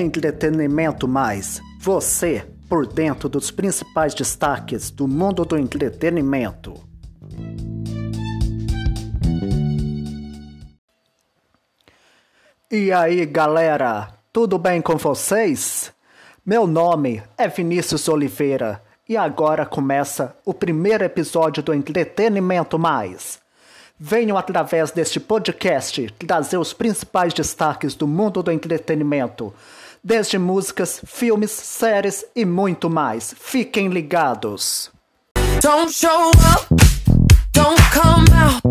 Entretenimento Mais. Você por dentro dos principais destaques do mundo do entretenimento. E aí, galera, tudo bem com vocês? Meu nome é Vinícius Oliveira e agora começa o primeiro episódio do Entretenimento Mais. Venho através deste podcast trazer os principais destaques do mundo do entretenimento, desde músicas, filmes, séries e muito mais. Fiquem ligados. Don't show up, don't come out,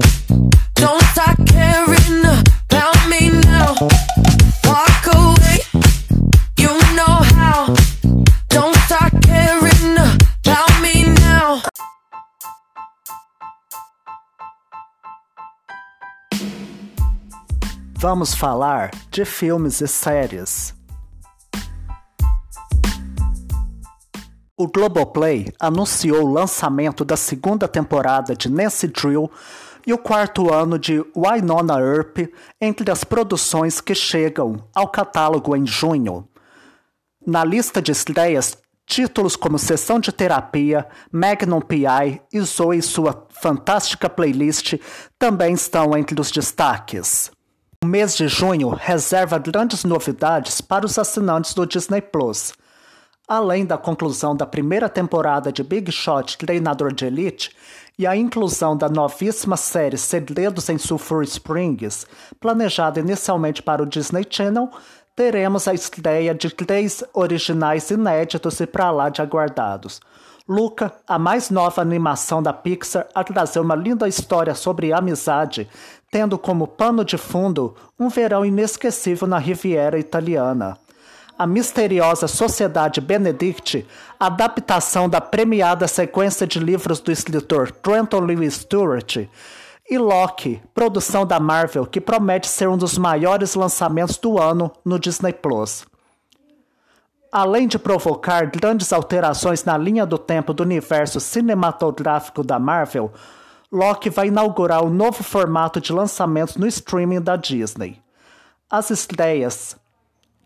don't start caring about me now. Walk away, you know how. Don't start caring about me now. Vamos falar de filmes e séries. O Globoplay anunciou o lançamento da segunda temporada de Nancy Drew e o quarto ano de Wynonna Earp entre as produções que chegam ao catálogo em junho. Na lista de estreias, títulos como Sessão de Terapia, Magnum P.I. e Zoe e sua fantástica playlist também estão entre os destaques. O mês de junho reserva grandes novidades para os assinantes do Disney Plus. Além da conclusão da primeira temporada de Big Shot Treinador de Elite e a inclusão da novíssima série Segredos em Sulphur Springs, planejada inicialmente para o Disney Channel, teremos a estreia de três originais inéditos e para lá de aguardados. Luca, a mais nova animação da Pixar a trazer uma linda história sobre amizade, tendo como pano de fundo um verão inesquecível na Riviera Italiana. A misteriosa Sociedade Benedict, adaptação da premiada sequência de livros do escritor Trenton Lewis Stewart, e Loki, produção da Marvel, que promete ser um dos maiores lançamentos do ano no Disney Plus. Além de provocar grandes alterações na linha do tempo do universo cinematográfico da Marvel, Loki vai inaugurar o um novo formato de lançamentos no streaming da Disney. As estreias,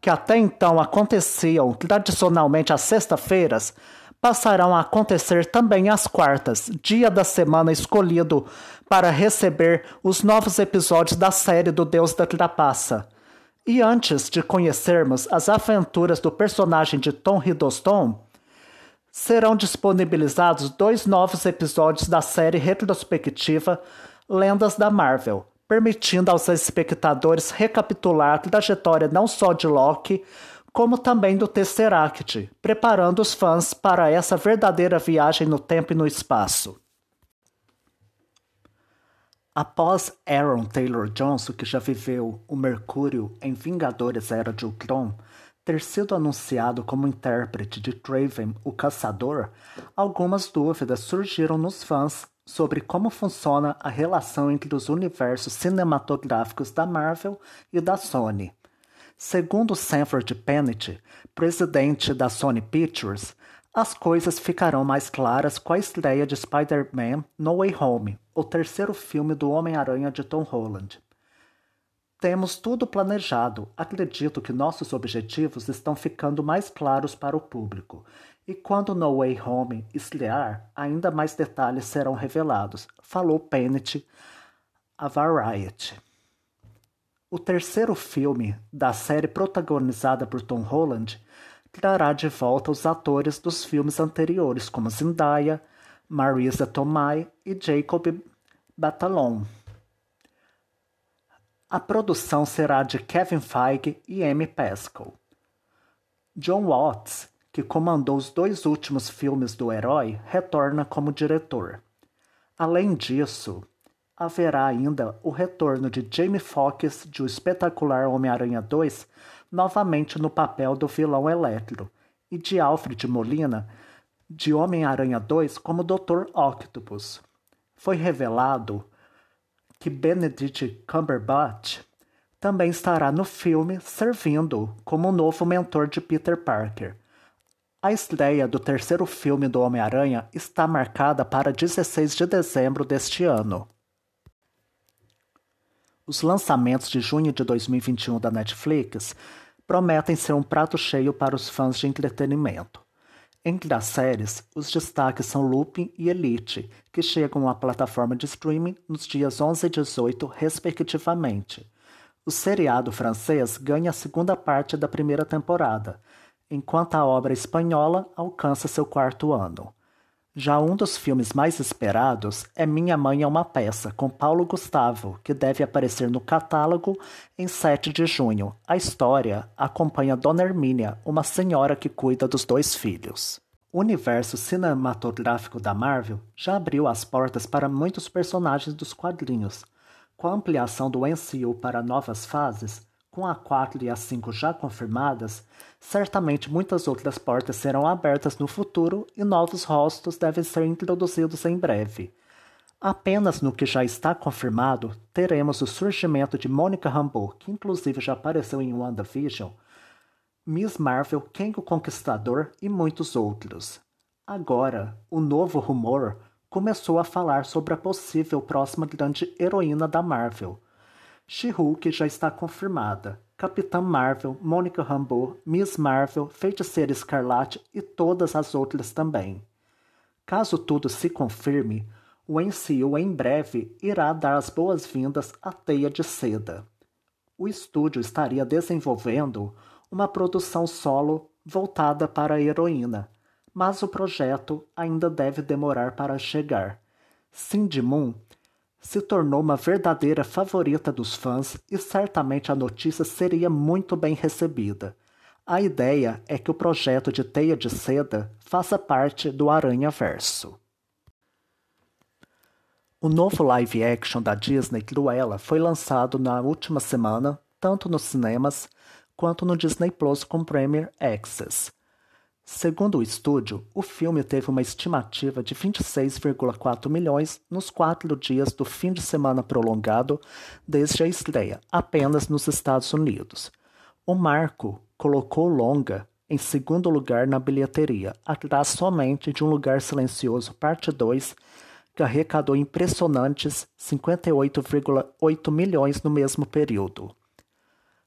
que até então aconteciam tradicionalmente às sexta-feiras, passarão a acontecer também às quartas, dia da semana escolhido para receber os novos episódios da série do Deus da Trapaça. E antes de conhecermos as aventuras do personagem de Tom Hiddleston, serão disponibilizados dois novos episódios da série retrospectiva Lendas da Marvel, permitindo aos espectadores recapitular a trajetória não só de Loki, como também do Tesseract, preparando os fãs para essa verdadeira viagem no tempo e no espaço. Após Aaron Taylor Johnson, que já viveu o Mercúrio em Vingadores Era de Ultron, ter sido anunciado como intérprete de Craven, o Caçador, algumas dúvidas surgiram nos fãs sobre como funciona a relação entre os universos cinematográficos da Marvel e da Sony. Segundo Sanford Pennant, presidente da Sony Pictures, as coisas ficarão mais claras com a estreia de Spider-Man No Way Home, o terceiro filme do Homem-Aranha de Tom Holland. Temos tudo planejado. Acredito que nossos objetivos estão ficando mais claros para o público. E quando No Way Home estrear, ainda mais detalhes serão revelados, falou Pennant a Variety. O terceiro filme da série protagonizada por Tom Holland trará de volta os atores dos filmes anteriores, como Zendaya, Marisa Tomei e Jacob Batalon. A produção será de Kevin Feige e Amy Pascal. John Watts, que comandou os dois últimos filmes do herói, retorna como diretor. Além disso, haverá ainda o retorno de Jamie Foxx de O Espetacular Homem-Aranha 2, novamente no papel do vilão Eletro, e de Alfred Molina de Homem-Aranha 2 como Dr. Octopus. Foi revelado que Benedict Cumberbatch também estará no filme servindo como novo mentor de Peter Parker. A estreia do terceiro filme do Homem-Aranha está marcada para 16 de dezembro deste ano. Os lançamentos de junho de 2021 da Netflix prometem ser um prato cheio para os fãs de entretenimento. Entre as séries, os destaques são Lupin e Elite, que chegam à plataforma de streaming nos dias 11 e 18, respectivamente. O seriado francês ganha a segunda parte da primeira temporada, enquanto a obra espanhola alcança seu quarto ano. Já um dos filmes mais esperados é Minha Mãe é uma Peça, com Paulo Gustavo, que deve aparecer no catálogo em 7 de junho. A história acompanha Dona Hermínia, uma senhora que cuida dos dois filhos. O universo cinematográfico da Marvel já abriu as portas para muitos personagens dos quadrinhos. Com a ampliação do MCU para novas fases, com a 4 e a 5 já confirmadas, certamente muitas outras portas serão abertas no futuro e novos rostos devem ser introduzidos em breve. Apenas no que já está confirmado, teremos o surgimento de Monica Rambeau, que inclusive já apareceu em WandaVision, Miss Marvel, Kang o Conquistador e muitos outros. Agora, o novo rumor começou a falar sobre a possível próxima grande heroína da Marvel – She-Hulk já está confirmada. Capitã Marvel, Mônica Rambeau, Miss Marvel, Feiticeira Escarlate e todas as outras também. Caso tudo se confirme, o MCU em breve irá dar as boas-vindas à Teia de Seda. O estúdio estaria desenvolvendo uma produção solo voltada para a heroína, mas o projeto ainda deve demorar para chegar. Cindy Moon se tornou uma verdadeira favorita dos fãs e certamente a notícia seria muito bem recebida. A ideia é que o projeto de Teia de Seda faça parte do Aranha Verso. O novo live action da Disney Cruella foi lançado na última semana, tanto nos cinemas quanto no Disney Plus com Premier Access. Segundo o estúdio, o filme teve uma estimativa de 26,4 milhões nos quatro dias do fim de semana prolongado desde a estreia, apenas nos Estados Unidos. O marco colocou Longa em segundo lugar na bilheteria, atrás somente de Um Lugar Silencioso Parte 2, que arrecadou impressionantes 58,8 milhões no mesmo período.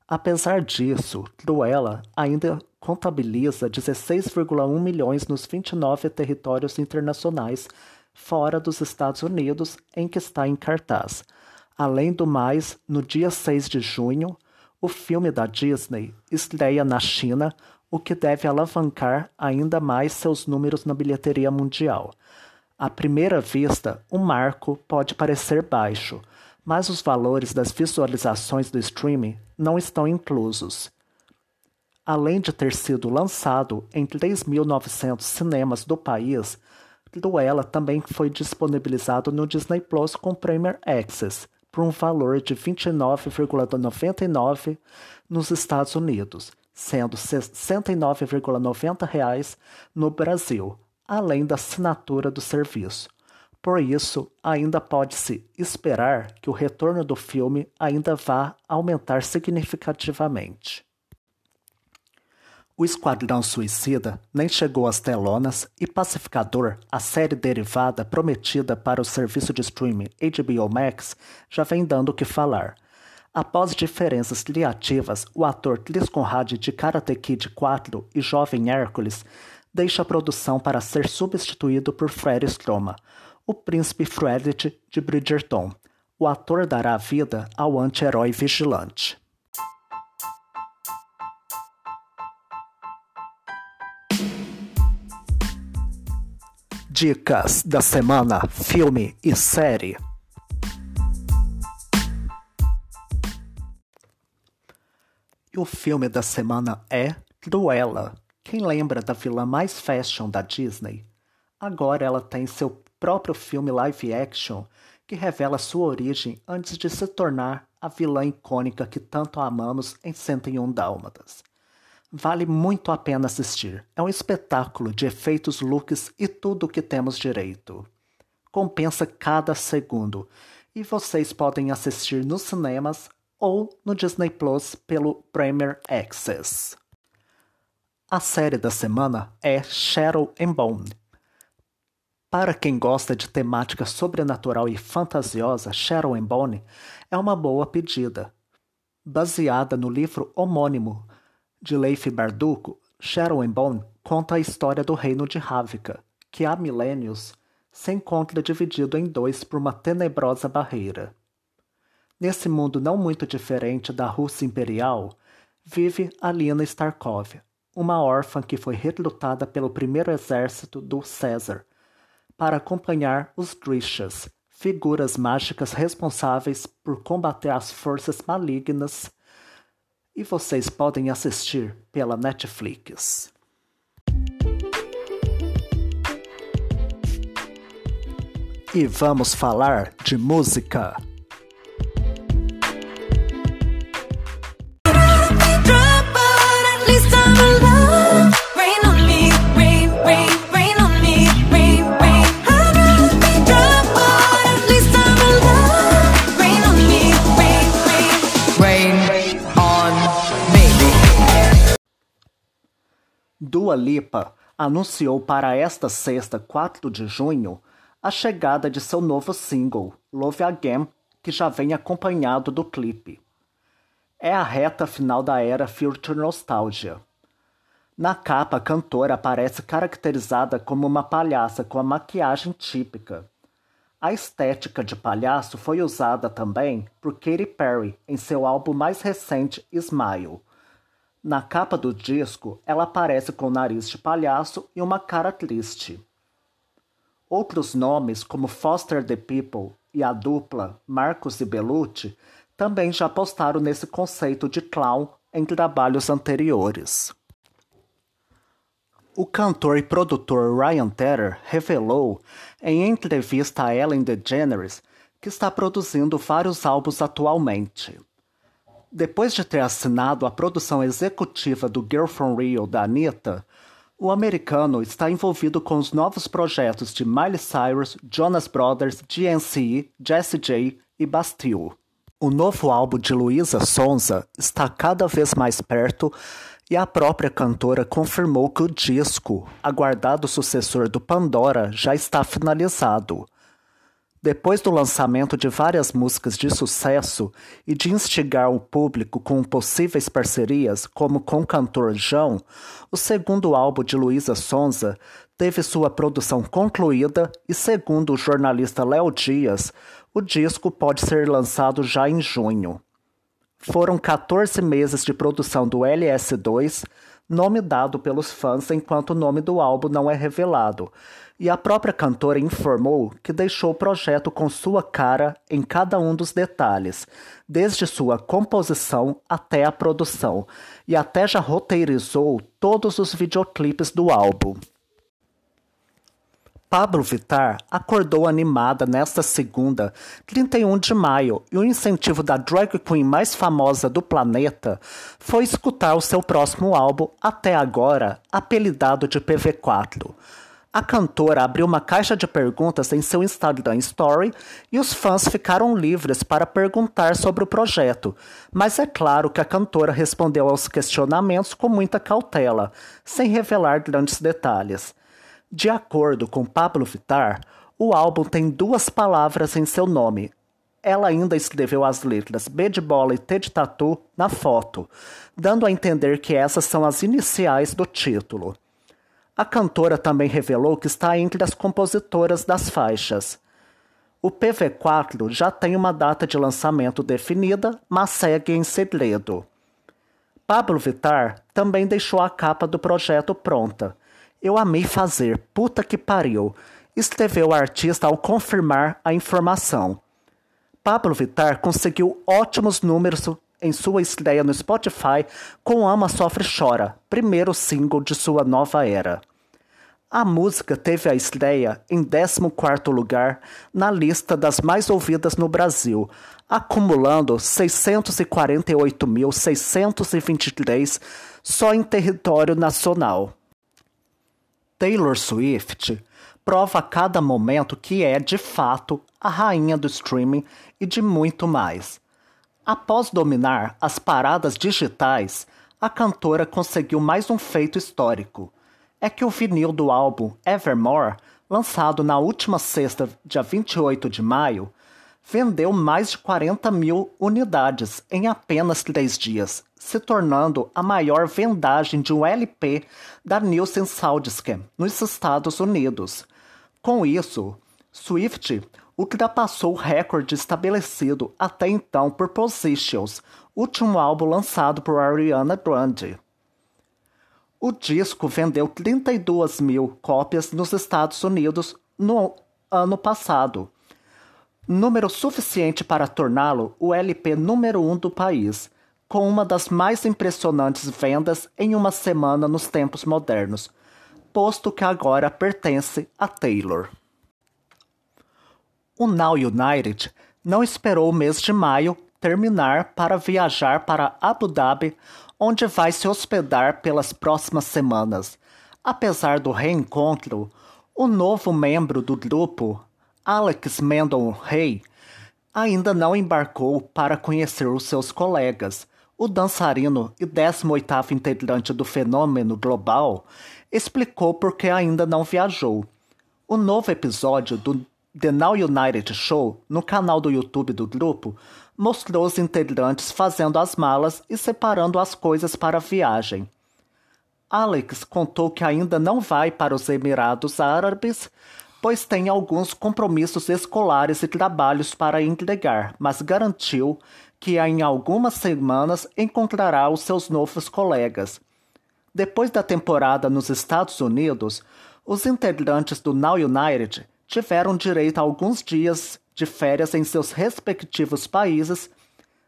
Apesar disso, Cruella ainda contabiliza 16,1 milhões nos 29 territórios internacionais fora dos Estados Unidos em que está em cartaz. Além do mais, no dia 6 de junho, o filme da Disney estreia na China, o que deve alavancar ainda mais seus números na bilheteria mundial. À primeira vista, o marco pode parecer baixo, mas os valores das visualizações do streaming não estão inclusos. Além de ter sido lançado em 3.900 cinemas do país, Cruella também foi disponibilizado no Disney Plus com Premier Access por um valor de R$ 29,99 nos Estados Unidos, sendo R$ 69,90 no Brasil, além da assinatura do serviço. Por isso, ainda pode-se esperar que o retorno do filme ainda vá aumentar significativamente. O Esquadrão Suicida nem chegou às telonas e Pacificador, a série derivada prometida para o serviço de streaming HBO Max, já vem dando o que falar. Após diferenças criativas, o ator Chris Conrad de Karate Kid 4 e Jovem Hércules deixa a produção para ser substituído por Fred Stroma, o príncipe Frederick de Bridgerton. O ator dará vida ao anti-herói vigilante. Dicas da semana, filme e série. E o filme da semana é Cruella. Quem lembra da vilã mais fashion da Disney? Agora ela tem seu próprio filme live action que revela sua origem antes de se tornar a vilã icônica que tanto amamos em 101 Dálmatas. Vale muito a pena assistir. É um espetáculo de efeitos, looks e tudo o que temos direito. Compensa cada segundo. E vocês podem assistir nos cinemas ou no Disney Plus pelo Premier Access. A série da semana é Shadow and Bone. Para quem gosta de temática sobrenatural e fantasiosa, Shadow and Bone é uma boa pedida. Baseada no livro homônimo De Leif Bardugo, Sharon Bone conta a história do reino de Ravika, que há milênios se encontra dividido em dois por uma tenebrosa barreira. Nesse mundo não muito diferente da Rússia imperial, vive Alina Starkov, uma órfã que foi recrutada pelo primeiro exército do César para acompanhar os Drishas, figuras mágicas responsáveis por combater as forças malignas e vocês podem assistir pela Netflix. E vamos falar de música. Dua Lipa anunciou para esta sexta, 4 de junho, a chegada de seu novo single, Love Again, que já vem acompanhado do clipe. É a reta final da era Future Nostalgia. Na capa, a cantora aparece caracterizada como uma palhaça com a maquiagem típica. A estética de palhaço foi usada também por Katy Perry em seu álbum mais recente, Smile na capa do disco, ela aparece com o nariz de palhaço e uma cara triste. Outros nomes, como Foster the People e a dupla Marcos e Belucci, também já postaram nesse conceito de clown em trabalhos anteriores. O cantor e produtor Ryan Tedder revelou, em entrevista a Ellen DeGeneres, que está produzindo vários álbuns atualmente. Depois de ter assinado a produção executiva do Girl From Rio da Anitta, o americano está envolvido com os novos projetos de Miley Cyrus, Jonas Brothers, GNC, Jessie J e Bastille. O novo álbum de Luísa Sonza está cada vez mais perto e a própria cantora confirmou que o disco, aguardado sucessor do Pandora, já está finalizado. Depois do lançamento de várias músicas de sucesso e de instigar o público com possíveis parcerias, como com o cantor João, o segundo álbum de Luísa Sonza teve sua produção concluída e, segundo o jornalista Léo Dias, o disco pode ser lançado já em junho. Foram 14 meses de produção do LS2, nome dado pelos fãs enquanto o nome do álbum não é revelado, e a própria cantora informou que deixou o projeto com sua cara em cada um dos detalhes, desde sua composição até a produção, e até já roteirizou todos os videoclipes do álbum. Pablo Vittar acordou animada nesta segunda, 31 de maio, e o incentivo da drag queen mais famosa do planeta foi escutar o seu próximo álbum, até agora apelidado de PV4. A cantora abriu uma caixa de perguntas em seu Instagram Story e os fãs ficaram livres para perguntar sobre o projeto, mas é claro que a cantora respondeu aos questionamentos com muita cautela, sem revelar grandes detalhes. De acordo com Pablo Vittar, o álbum tem duas palavras em seu nome. Ela ainda escreveu as letras B de bola e T de tatu na foto, dando a entender que essas são as iniciais do título. A cantora também revelou que está entre as compositoras das faixas. O PV4 já tem uma data de lançamento definida, mas segue em segredo. Pablo Vittar também deixou a capa do projeto pronta. Eu amei fazer, puta que pariu, escreveu o artista ao confirmar a informação. Pablo Vittar conseguiu ótimos números em sua estreia no Spotify com Ama Sofre Chora, primeiro single de sua nova era. A música teve a estreia em 14º lugar na lista das mais ouvidas no Brasil, acumulando 648.623 só em território nacional. Taylor Swift prova a cada momento que é, de fato, a rainha do streaming e de muito mais. Após dominar as paradas digitais, a cantora conseguiu mais um feito histórico. É que o vinil do álbum Evermore, lançado na última sexta, dia 28 de maio, vendeu mais de 40 mil unidades em apenas três dias, se tornando a maior vendagem de um LP da Nielsen Soundscan nos Estados Unidos. Com isso, Swift ultrapassou o recorde estabelecido até então por Positions, último álbum lançado por Ariana Grande. O disco vendeu 32 mil cópias nos Estados Unidos no ano passado, número suficiente para torná-lo o LP número um do país, com uma das mais impressionantes vendas em uma semana nos tempos modernos, posto que agora pertence a Taylor. O Now United não esperou o mês de maio terminar para viajar para Abu Dhabi onde vai se hospedar pelas próximas semanas. Apesar do reencontro, o novo membro do grupo, Alex Mendon Rey, ainda não embarcou para conhecer os seus colegas. O dançarino e 18º integrante do fenômeno global explicou por que ainda não viajou. O novo episódio do The Now United Show, no canal do YouTube do grupo, mostrou os integrantes fazendo as malas e separando as coisas para a viagem. Alex contou que ainda não vai para os Emirados Árabes, pois tem alguns compromissos escolares e trabalhos para entregar, mas garantiu que em algumas semanas encontrará os seus novos colegas. Depois da temporada nos Estados Unidos, os integrantes do Now United tiveram direito a alguns dias de férias em seus respectivos países,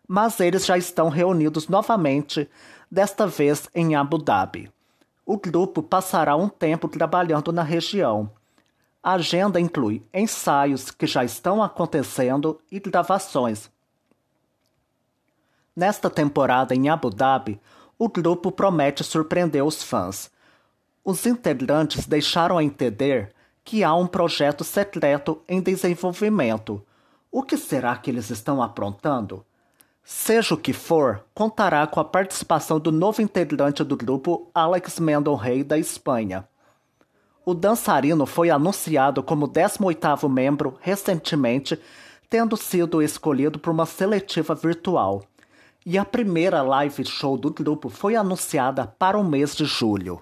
mas eles já estão reunidos novamente, desta vez em Abu Dhabi. O grupo passará um tempo trabalhando na região. A agenda inclui ensaios que já estão acontecendo e gravações. Nesta temporada em Abu Dhabi, o grupo promete surpreender os fãs. Os integrantes deixaram a entender que há um projeto secreto em desenvolvimento. O que será que eles estão aprontando? Seja o que for, contará com a participação do novo integrante do grupo, Alex Mendon Rey, da Espanha. O dançarino foi anunciado como 18º membro recentemente, tendo sido escolhido por uma seletiva virtual. E a primeira live show do grupo foi anunciada para o mês de julho.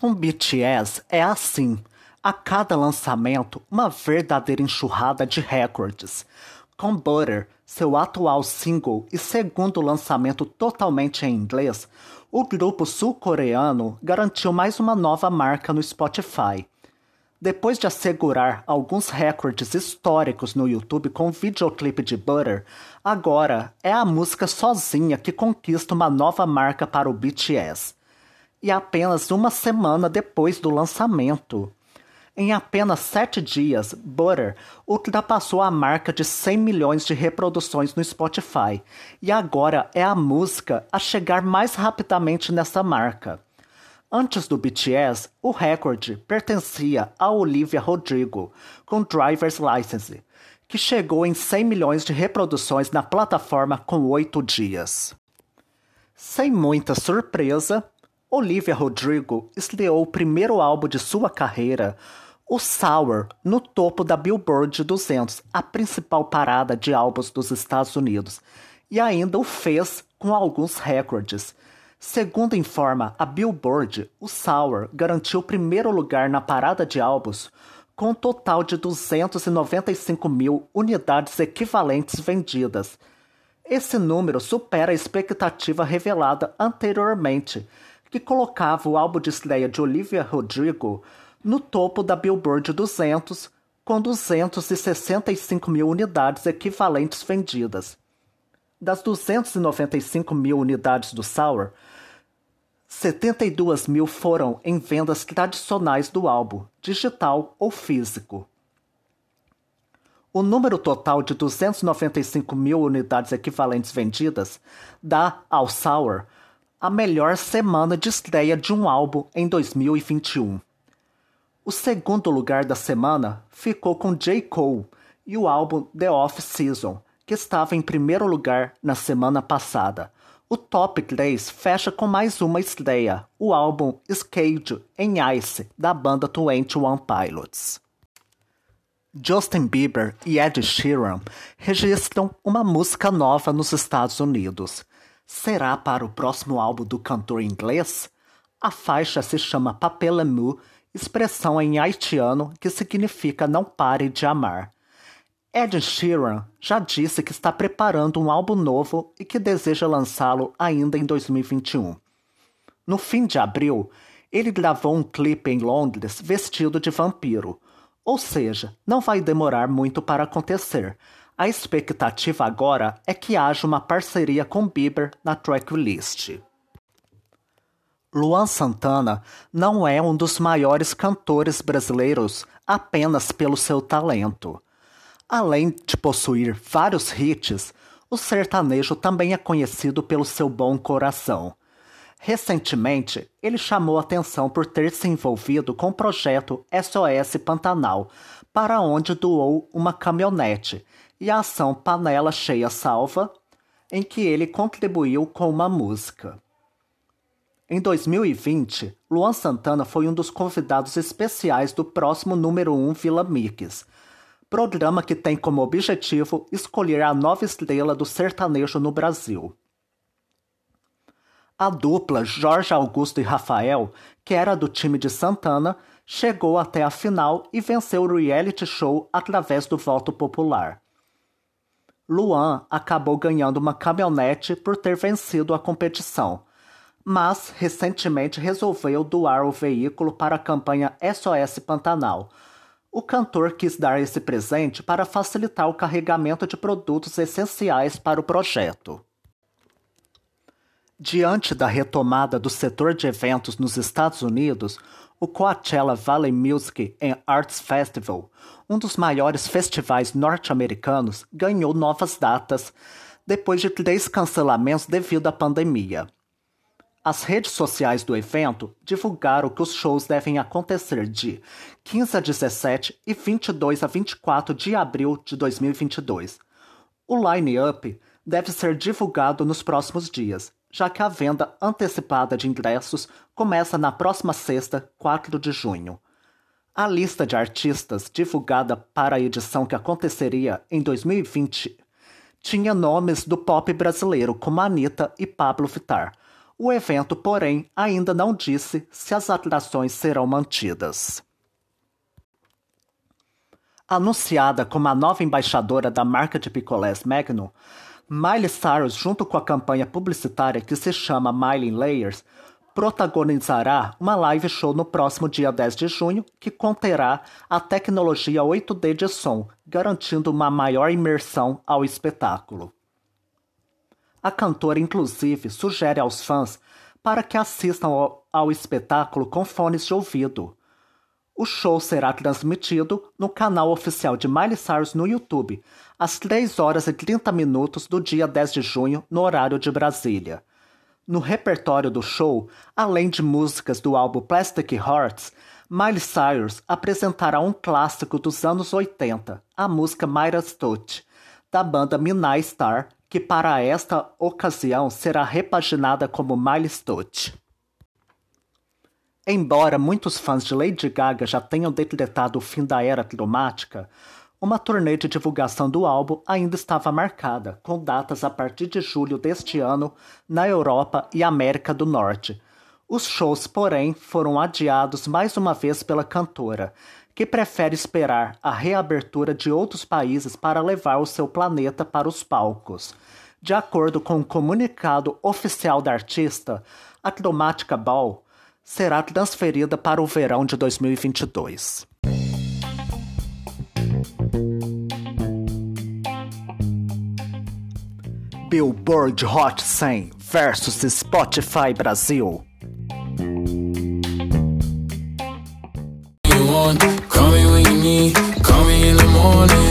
Com BTS é assim. A cada lançamento, uma verdadeira enxurrada de recordes. Com Butter, seu atual single e segundo lançamento totalmente em inglês, o grupo sul-coreano garantiu mais uma nova marca no Spotify. Depois de assegurar alguns recordes históricos no YouTube com o videoclipe de Butter, agora é a música sozinha que conquista uma nova marca para o BTS e apenas uma semana depois do lançamento. Em apenas sete dias, Butter ultrapassou a marca de 100 milhões de reproduções no Spotify e agora é a música a chegar mais rapidamente nessa marca. Antes do BTS, o recorde pertencia a Olivia Rodrigo, com Driver's License, que chegou em 100 milhões de reproduções na plataforma com oito dias. Sem muita surpresa, Olivia Rodrigo estreou o primeiro álbum de sua carreira, o Sour, no topo da Billboard 200, a principal parada de álbuns dos Estados Unidos, e ainda o fez com alguns recordes. Segundo informa a Billboard, o Sour garantiu o primeiro lugar na parada de álbuns com um total de 295 mil unidades equivalentes vendidas. Esse número supera a expectativa revelada anteriormente, que colocava o álbum de estreia de Olivia Rodrigo no topo da Billboard 200, com 265 mil unidades equivalentes vendidas. Das 295 mil unidades do Sour, 72 mil foram em vendas tradicionais do álbum, digital ou físico. O número total de 295 mil unidades equivalentes vendidas dá ao Sour a melhor semana de estreia de um álbum em 2021. O segundo lugar da semana ficou com J. Cole e o álbum The Off Season, que estava em primeiro lugar na semana passada. O top 3 fecha com mais uma estreia, o álbum Skate em Ice, da banda 21 Pilots. Justin Bieber e Ed Sheeran registram uma música nova nos Estados Unidos. Será para o próximo álbum do cantor inglês? A faixa se chama Papelemu, expressão em haitiano que significa não pare de amar. Ed Sheeran já disse que está preparando um álbum novo e que deseja lançá-lo ainda em 2021. No fim de abril, ele gravou um clipe em Londres vestido de vampiro ou seja, não vai demorar muito para acontecer. A expectativa agora é que haja uma parceria com Bieber na tracklist. Luan Santana não é um dos maiores cantores brasileiros apenas pelo seu talento. Além de possuir vários hits, o sertanejo também é conhecido pelo seu bom coração. Recentemente, ele chamou atenção por ter se envolvido com o projeto SOS Pantanal, para onde doou uma caminhonete, e a ação Panela Cheia Salva, em que ele contribuiu com uma música. Em 2020, Luan Santana foi um dos convidados especiais do próximo número 1 Vila Mix, programa que tem como objetivo escolher a nova estrela do sertanejo no Brasil. A dupla Jorge Augusto e Rafael, que era do time de Santana, chegou até a final e venceu o reality show através do voto popular. Luan acabou ganhando uma caminhonete por ter vencido a competição, mas recentemente resolveu doar o veículo para a campanha SOS Pantanal. O cantor quis dar esse presente para facilitar o carregamento de produtos essenciais para o projeto. Diante da retomada do setor de eventos nos Estados Unidos, o Coachella Valley Music and Arts Festival, um dos maiores festivais norte-americanos, ganhou novas datas depois de três cancelamentos devido à pandemia. As redes sociais do evento divulgaram que os shows devem acontecer de 15 a 17 e 22 a 24 de abril de 2022. O line-up deve ser divulgado nos próximos dias já que a venda antecipada de ingressos começa na próxima sexta, 4 de junho. A lista de artistas divulgada para a edição que aconteceria em 2020 tinha nomes do pop brasileiro como Anitta e Pablo Vittar. O evento, porém, ainda não disse se as atrações serão mantidas. Anunciada como a nova embaixadora da marca de picolés Magnum, Miley Cyrus, junto com a campanha publicitária que se chama Miley Layers, protagonizará uma live show no próximo dia 10 de junho que conterá a tecnologia 8D de som, garantindo uma maior imersão ao espetáculo. A cantora, inclusive, sugere aos fãs para que assistam ao, ao espetáculo com fones de ouvido. O show será transmitido no canal oficial de Miley Cyrus no YouTube, às 3 horas e 30 minutos do dia 10 de junho, no horário de Brasília. No repertório do show, além de músicas do álbum Plastic Hearts, Miley Cyrus apresentará um clássico dos anos 80, a música Myra's Touch, da banda Minai Star, que para esta ocasião será repaginada como Miley's Touch. Embora muitos fãs de Lady Gaga já tenham decretado o fim da era cromática, uma turnê de divulgação do álbum ainda estava marcada, com datas a partir de julho deste ano na Europa e América do Norte. Os shows, porém, foram adiados mais uma vez pela cantora, que prefere esperar a reabertura de outros países para levar o seu planeta para os palcos. De acordo com o um comunicado oficial da artista, a Chromatica Ball será transferida para o verão de 2022. Billboard Hot 100 versus Spotify Brasil. Call me when you need, call me in the morning,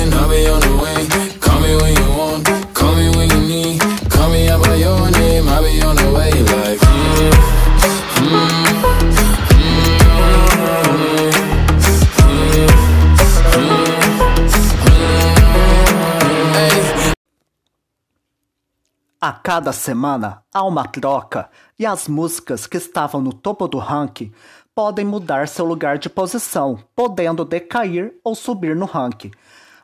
A cada semana há uma troca e as músicas que estavam no topo do ranking podem mudar seu lugar de posição, podendo decair ou subir no ranking.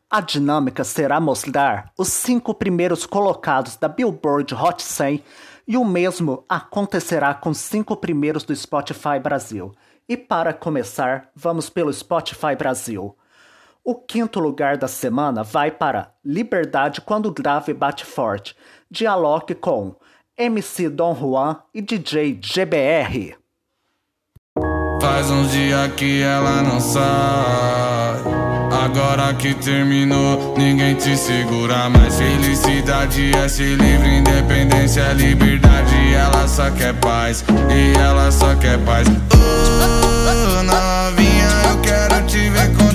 A dinâmica será mostrar os cinco primeiros colocados da Billboard Hot 100 e o mesmo acontecerá com os cinco primeiros do Spotify Brasil. E para começar, vamos pelo Spotify Brasil. O quinto lugar da semana vai para Liberdade quando grave bate forte. Dialogue com MC Dom Juan e DJ GBR. Faz uns dias que ela não sai. Agora que terminou, ninguém te segura mais. Felicidade é ser livre, independência é liberdade. Ela só quer paz, e ela só quer paz. Oh, novinha, eu quero te ver contente.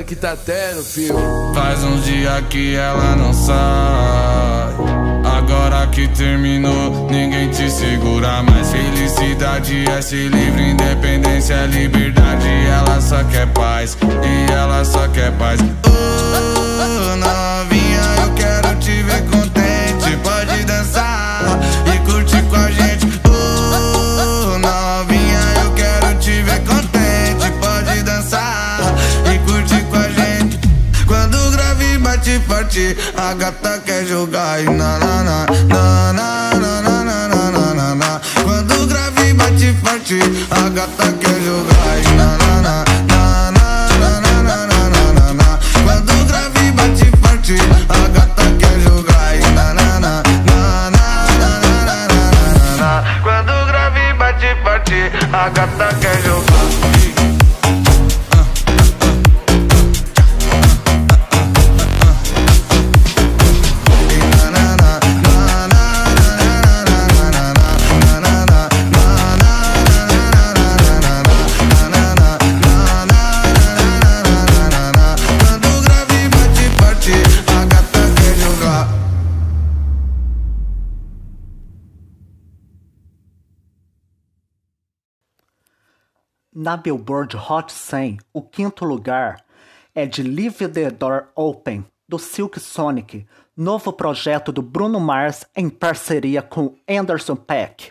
Que tá tendo, filho. Faz uns dias que ela não sai. Agora que terminou, ninguém te segura mais. Felicidade é ser livre, independência é liberdade. Ela só quer paz, e ela só quer paz. Oh, novinha, eu quero te ver contente. A gata quer jogar e na na na na na Na Billboard Hot 100, o quinto lugar é de Leave the Door Open, do Silk Sonic, novo projeto do Bruno Mars em parceria com Anderson Paak.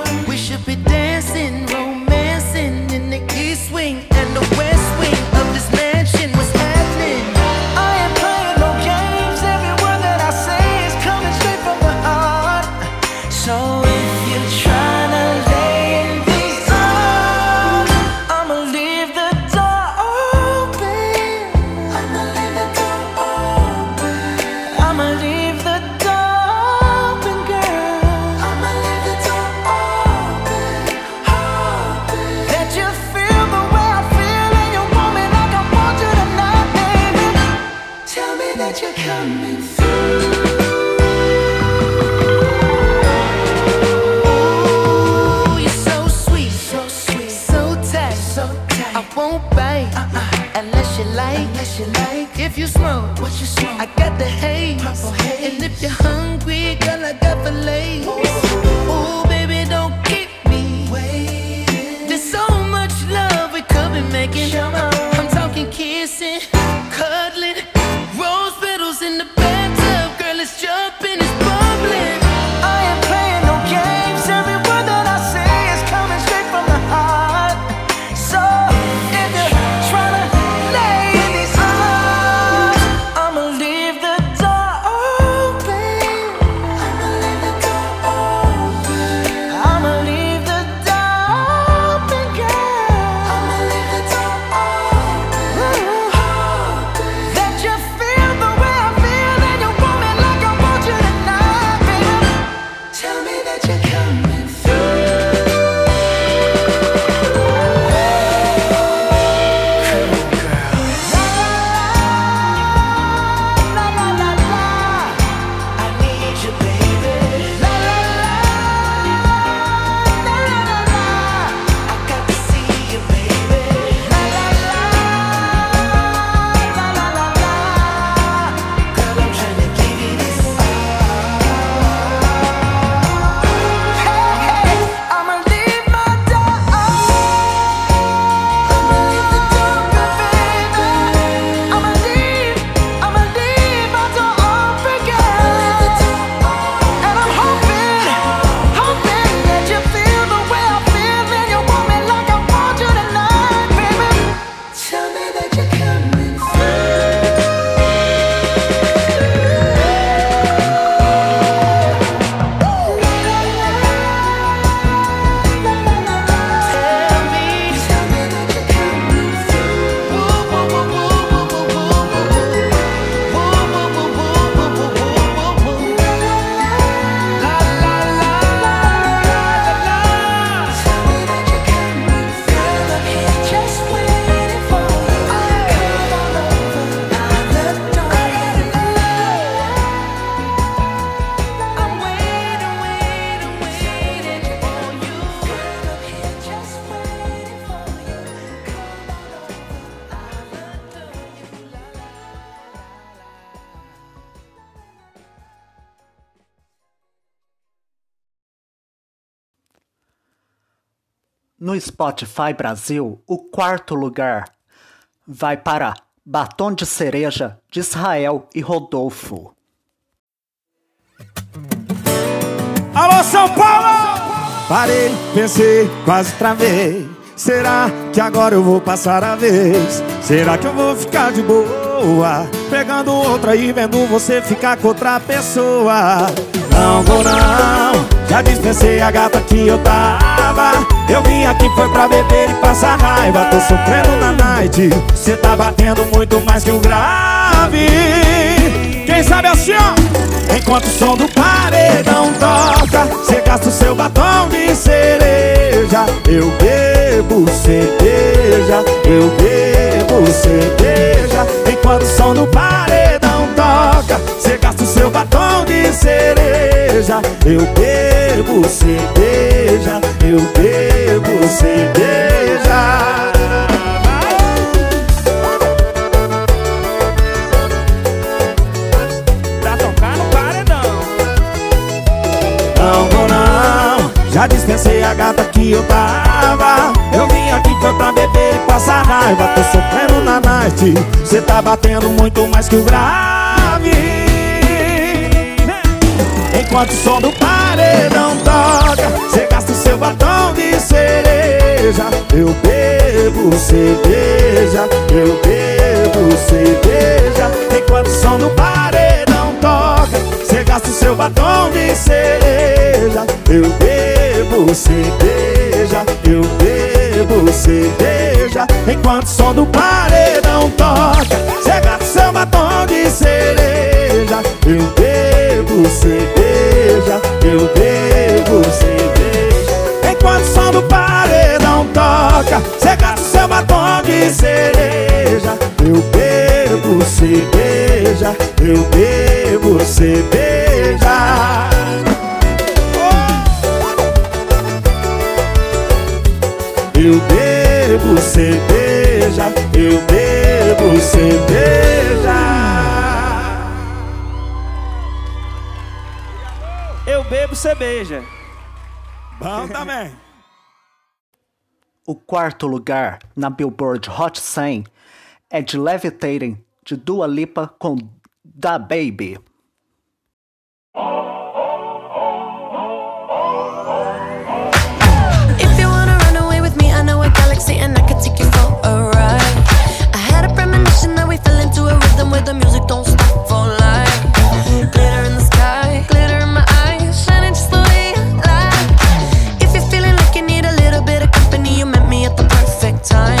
late. No Spotify Brasil, o quarto lugar vai para Batom de Cereja de Israel e Rodolfo. Alô, São Paulo! Parei, pensei, quase travei. Será que agora eu vou passar a vez? Será que eu vou ficar de boa? Pegando outra e vendo você ficar com outra pessoa. Não vou não, já dispensei a gata que eu tava. Eu vim aqui foi pra beber e passar raiva. Tô sofrendo na night. Cê tá batendo muito mais que o grave. Quem sabe assim, ó? Enquanto o som do paredão toca, cê gasta o seu batom de cereja. Eu bebo cerveja, eu bebo cerveja Enquanto o som do paredão toca Cê gasta o seu batom de cereja. Eu bebo cerveja, eu bebo cerveja. Já dispensei a gata que eu tava Aqui foi pra beber e passar raiva. Tô sofrendo na night. Cê tá batendo muito mais que o grave. Enquanto o som do paredão toca Cê gasta o seu batom de cereja. Eu bebo cerveja Eu bebo cerveja. Enquanto o som do paredão toca Cê gasta o seu batom de cereja Eu bebo cerveja, eu bebo cerveja. Enquanto o som do paredão toca Cega seu batom de cereja. Eu bebo cerveja, eu bebo cerveja. Enquanto o som do paredão toca Cega seu batom de cereja. Eu bebo cerveja, eu bebo cerveja Eu bebo cerveja, eu bebo cerveja. Eu bebo cerveja. Bom também. O quarto lugar na Billboard Hot 100 é de Levitating, de Dua Lipa com Da Baby. With the music don't stop for life. Glitter in the sky, glitter in my eyes Shining just the way I like. If you're feeling like you need a little bit of company You met me at the perfect time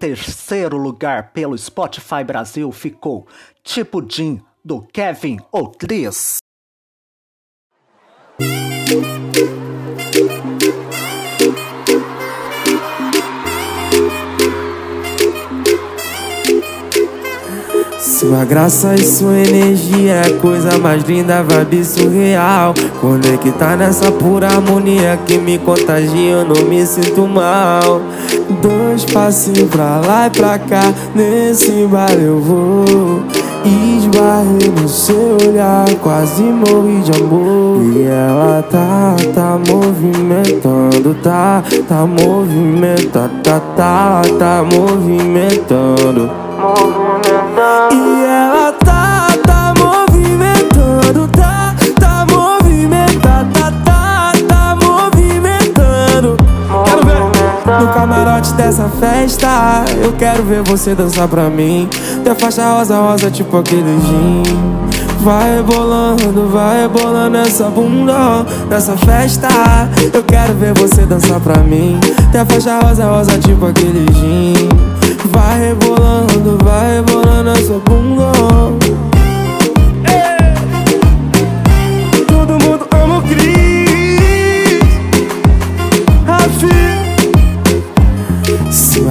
terceiro lugar pelo Spotify Brasil ficou Tipo Jim, do Kevin Outris. Sua graça e sua energia é coisa mais linda, vibe surreal. Conectar nessa pura harmonia que me contagia, eu não me sinto mal. Dois passinhos pra lá e pra cá, nesse bar eu vou. Esbarrei no seu olhar, quase morri de amor. E ela tá, tá movimentando, tá, tá movimentando, tá, tá, tá movimentando. E camarote dessa festa. Eu quero ver você dançar pra mim. Tem faixa rosa, rosa, tipo aquele gin. Vai rebolando, vai rebolando essa bunda nessa festa. Eu quero ver você dançar pra mim. Tem faixa rosa, rosa, tipo aquele gin. Vai rebolando, vai rebolando essa bunda.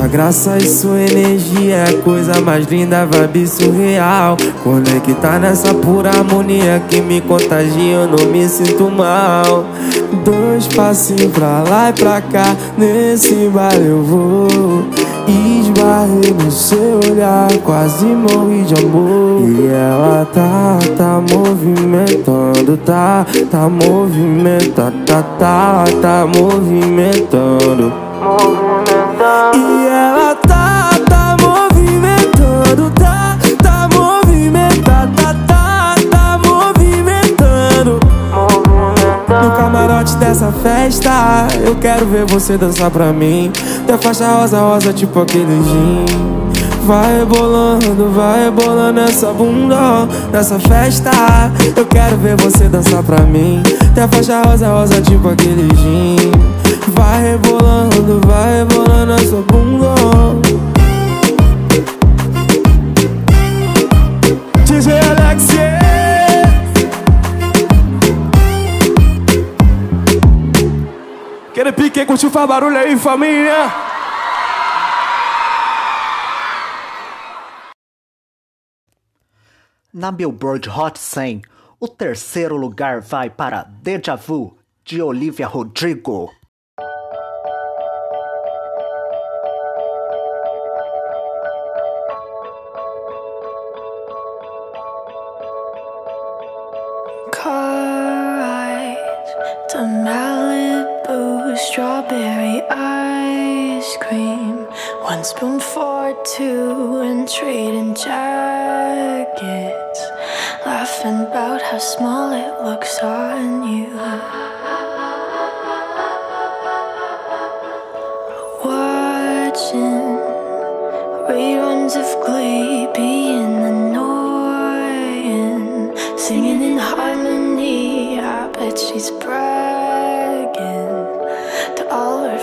Graça e sua energia é a coisa mais linda, vibe surreal. Conectar nessa pura harmonia que me contagia, eu não me sinto mal. Dois passinhos pra lá e pra cá, nesse bar eu vou. Esbarrei no seu olhar, quase morri de amor. E ela tá, tá movimentando, tá, tá movimentando, tá, tá, tá movimentando. E camarote dessa festa, eu quero ver você dançar pra mim. Tem faixa rosa, rosa, tipo aquele gin. Vai rebolando, vai rebolando essa bunda nessa festa. Eu quero ver você dançar pra mim. Tem faixa rosa, rosa, tipo aquele gin. Vai rebolando, vai rebolando essa bunda. DJ curtiu, faz barulho aí, família. Na Billboard Hot 100, o terceiro lugar vai para Deja Vu, de Olivia Rodrigo. Strawberry ice cream. One spoon for two, and trading jackets. Laughing about how small it looks on you. Watching Reruns of Glee being annoying. Singing in harmony, I bet she's her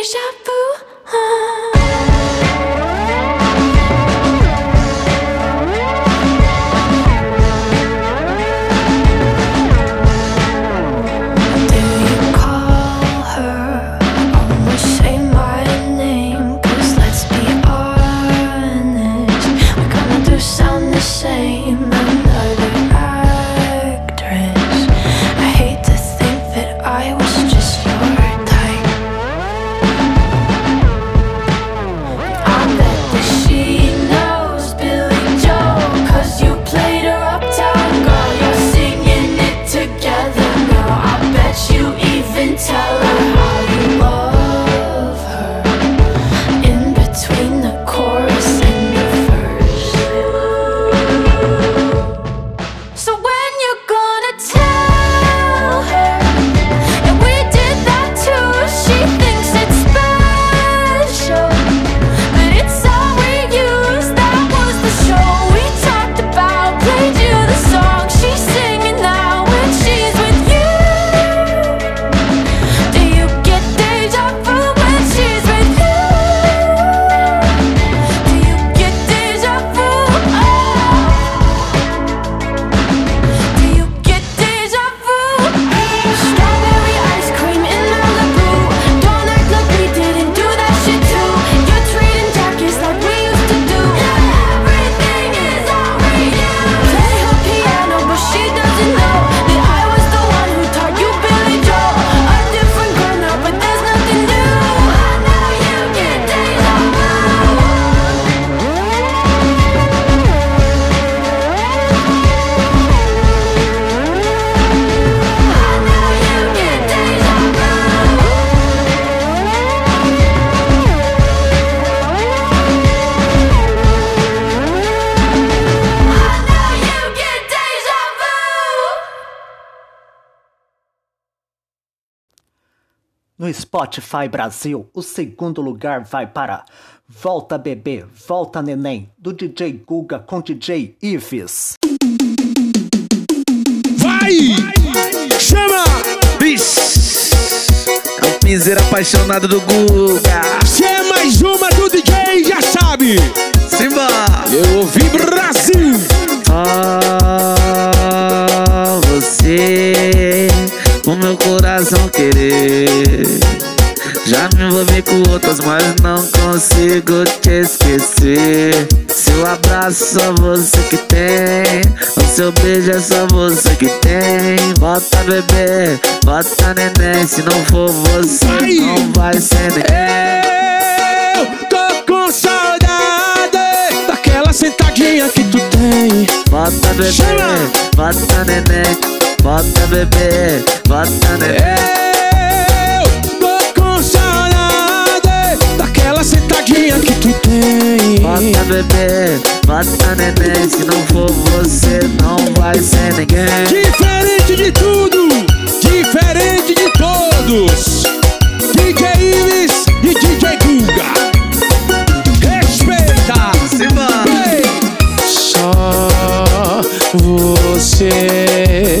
Deja vu? Do No Spotify Brasil, o segundo lugar vai para Volta Bebê, Volta Neném, do DJ Guga com DJ Ives. Vai! Chama! É um do Guga. Se é mais uma do DJ, já sabe! Simba! Eu ouvi Brasil! Ah, meu coração querer. Já me envolvi com outras, mas não consigo te esquecer. Seu abraço só você que tem. O seu beijo é só você que tem. Bota bebê, bota neném. Se não for você, não vai ser ninguém. Eu tô com saudade daquela sentadinha que tu tem. Bota bebê, bota neném. Bota bebê, bota neném. Eu tô com saudade daquela sentadinha que tu tem. Bota bebê, bota neném. Se não for você, não vai ser ninguém. Diferente de tudo, diferente de todos. DJ Ives e DJ Guga. Respeita! Ei! Só você,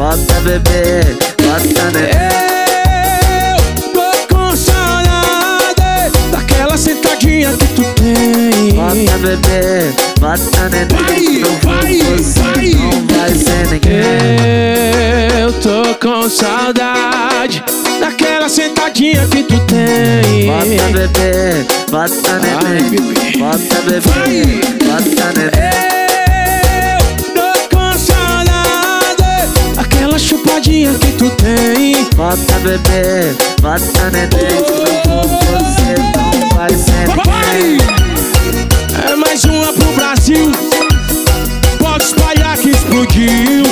Bota bebê, bota né? Eu tô com saudade Daquela sentadinha que tu tem. Bota bebê, bota né? Vai, vai, não vai. ser ninguém. Eu tô com saudade Daquela sentadinha que tu tem. Bota bebê, bota neném Bota bebê, bota neném chupadinha que tu tem. Bota bebê, bota neném. Você, não vai ser. É mais uma pro Brasil. Pode espalhar que explodiu.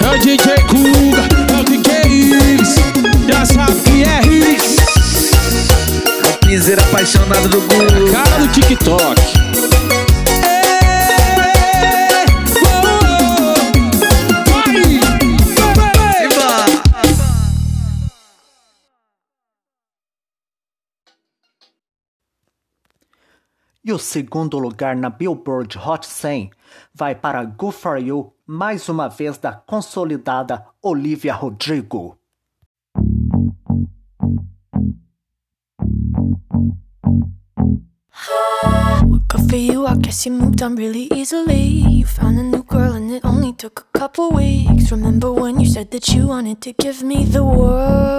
É o DJ Kuga, é o DJ Iris. Já sabe que é Riz. É o piseiro apaixonado do Google. Cara do TikTok. E o segundo lugar na Billboard Hot 100 vai para Good For You, mais uma vez da consolidada Olivia Rodrigo. Good for you, I guess you moved on really easily. You found a new girl and it only took a couple weeks. Remember when you said that you wanted to give me the world?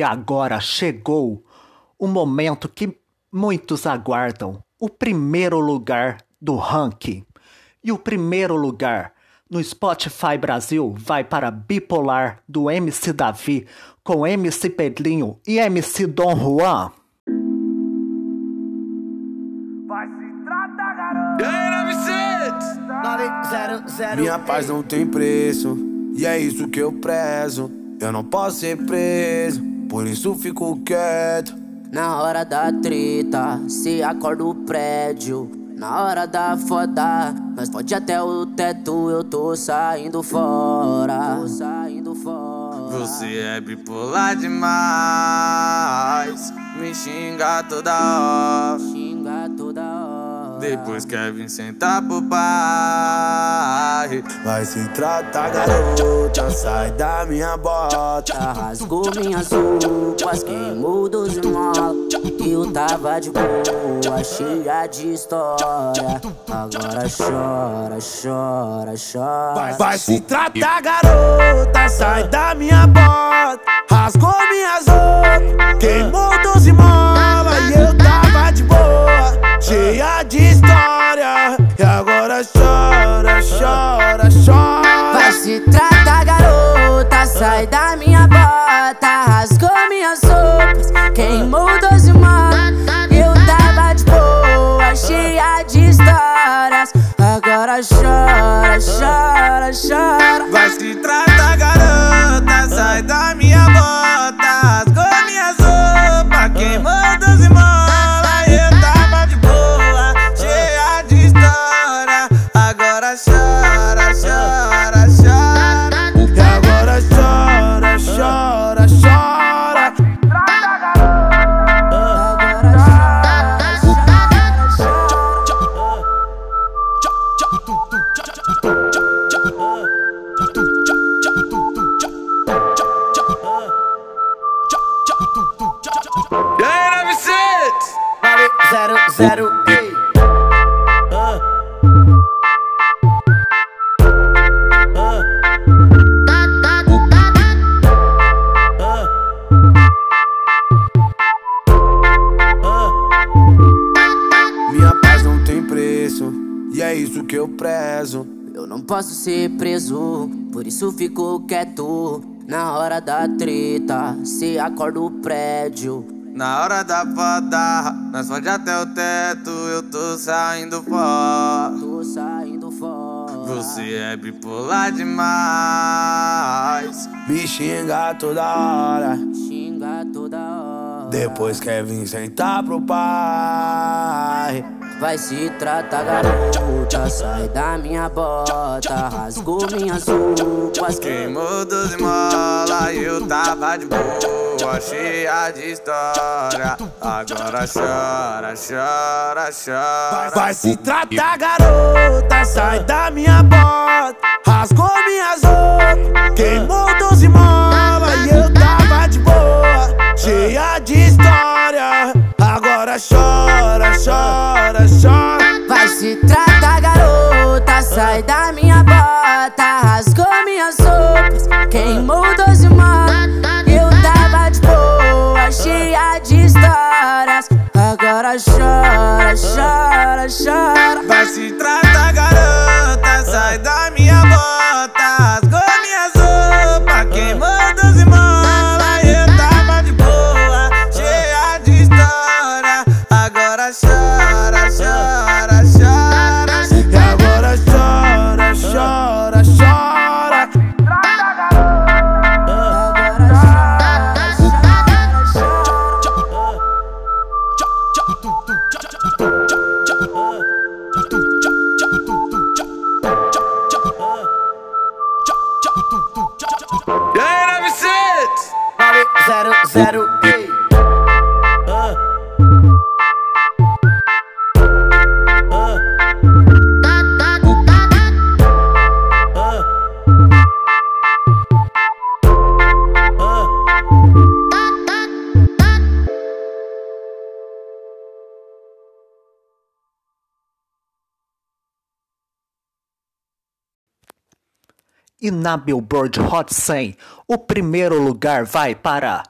E agora chegou o momento que muitos aguardam: o primeiro lugar do ranking. E o primeiro lugar no Spotify Brasil vai para Bipolar do MC Davi com MC Pedrinho e MC Dom Juan. Minha paz não tem preço, e é isso que eu prezo. Eu não posso ser preso, por isso fico quieto. Na hora da treta, se acorda o prédio. Na hora da foda, nós pode até o teto, eu tô saindo fora. Tô saindo fora. Você é bipolar demais. Me xinga toda hora. Xinga toda hora. Depois quer vir sentar pro pai. Vai se tratar, garota, sai da minha bota. Rasgou minhas roupas, queimou dos mola. Eu tava de boa, cheia de história. Agora chora, chora, chora. Vai, vai se tratar, garota, sai da minha bota. Rasgou minhas roupas, queimou doze mola. E eu tava de boa, cheia de história. E agora chora, chora, chora. Vai se tratar, garota, sai da minha bota. Rasgou minhas roupas, queimou doze mola. Eu tava de boa, cheia de histórias. Agora chora, chora, chora. Vai se tratar, garota, sai da minha bota. Zero, zero, ei. Minha paz não tem preço, e é isso que eu prezo. Eu não posso ser preso, por isso fico quieto. Na hora da treta, se acorda o prédio. Na hora da foda, nós fode até o teto, eu tô saindo fora. Tô saindo fora. Você é bipolar demais. Me xinga toda hora, Xinga toda hora. depois quer vir sentar pro pai. Vai se tratar, garota, sai da minha bota. Rasgou minhas roupas, Queimou doze mola e eu tava de boa, cheia de história. Agora chora, chora, chora. Vai se tratar, garota, sai da minha bota. Rasgou minhas roupas, queimou doze mola. E eu tava de boa, cheia de história. Chora, chora, chora. Vai se tratar, garota, sai da minha bota. Rasgou minhas roupas, queimou doze mola. Eu tava de boa, cheia de histórias. Agora chora, chora, chora. Vai se tratar, garota, sai da minha bota. Zero, zero, ei. E na Billboard Hot 100, o primeiro lugar vai para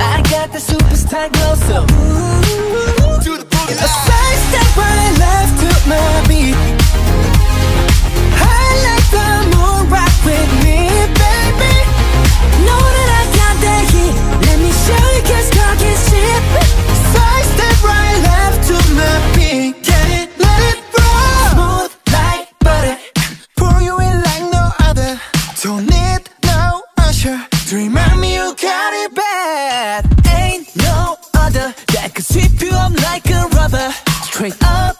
I got the superstar glow, so ooh, the boogie. A side step right left to my beat. I like the moon with me, baby. Know that I got that heat. Let me show you 'cause Straight up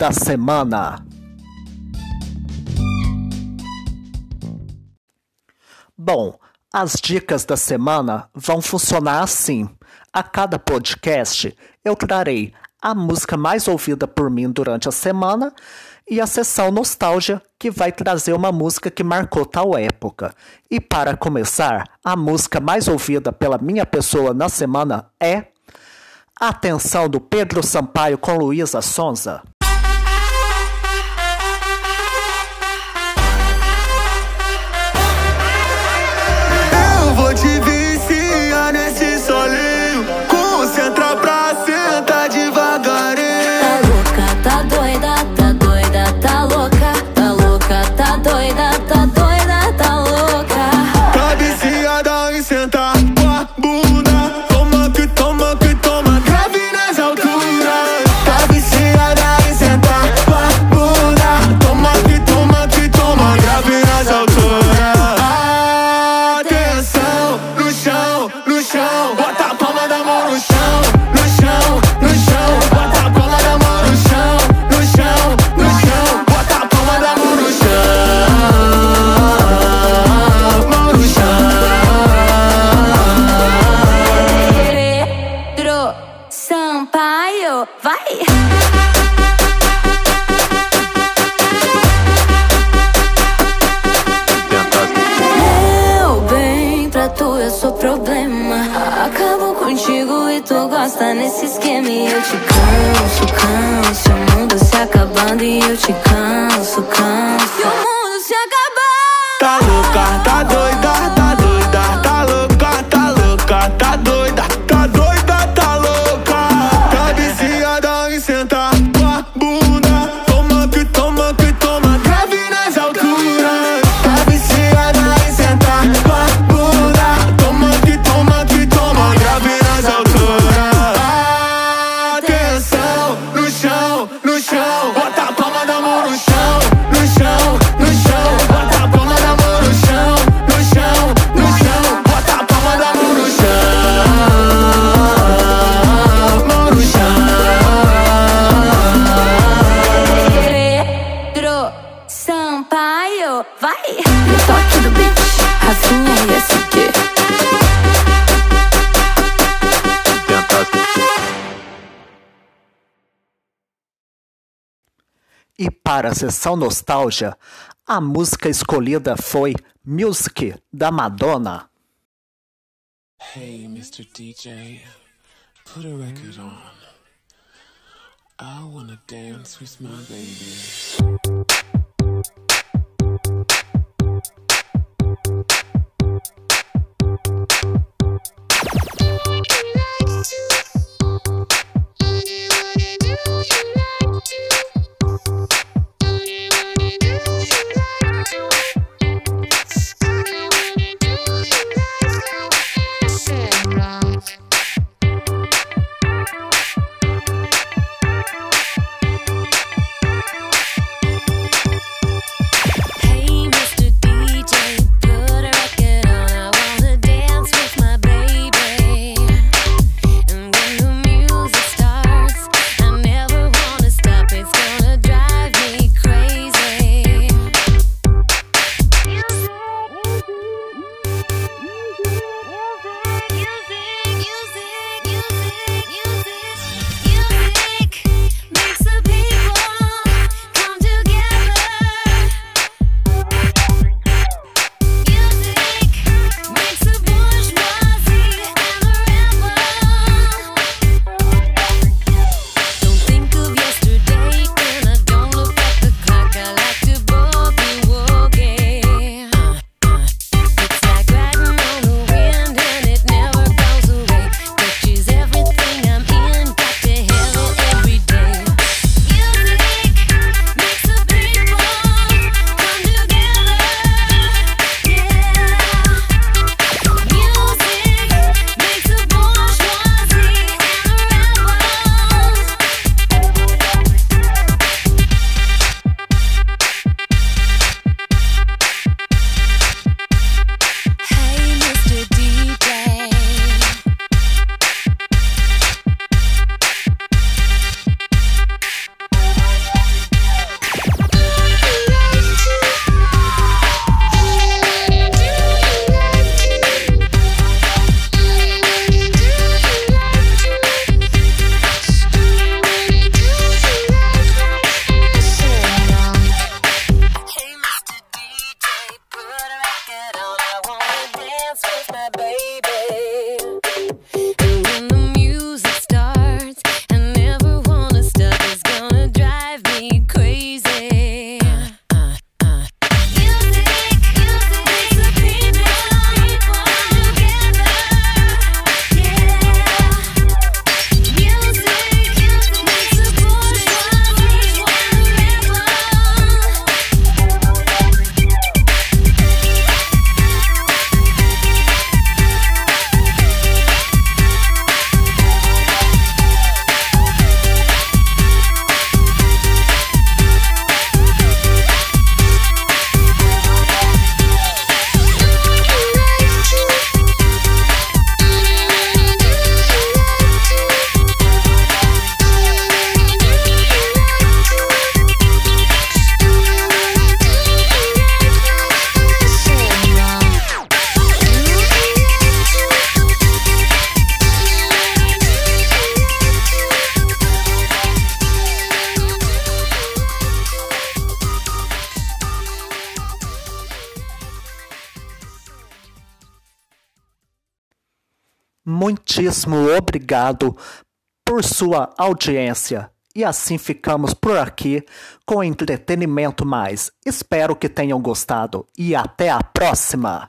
da semana. Bom, as dicas da semana vão funcionar assim. A cada podcast, eu trarei a música mais ouvida por mim durante a semana e a sessão Nostalgia, que vai trazer uma música que marcou tal época. E para começar, a música mais ouvida pela minha pessoa na semana é Atenção do Pedro Sampaio com Luísa Sonza. para a sessão nostálgia, a música escolhida foi Music da Madonna. Hey, Mr. DJ, put a record on. I wanna dance with my baby. Muitíssimo obrigado por sua audiência. E assim ficamos por aqui com entretenimento mais. Espero que tenham gostado e até a próxima!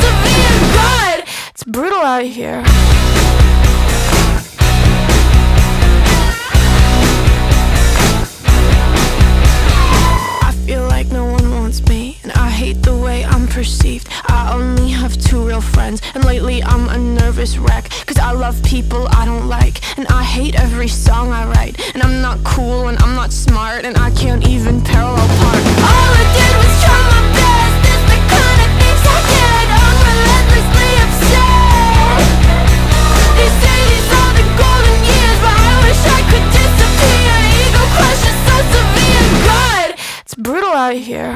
so severe. It's brutal out here. I feel like no one wants me, and I hate the way I'm perceived. I only have two real friends, and lately I'm a nervous wreck. Cause I love people I don't like, and I hate every song I write. And I'm not cool, and I'm not smart, and I can't even parallel park. All I did was It's brutal out here.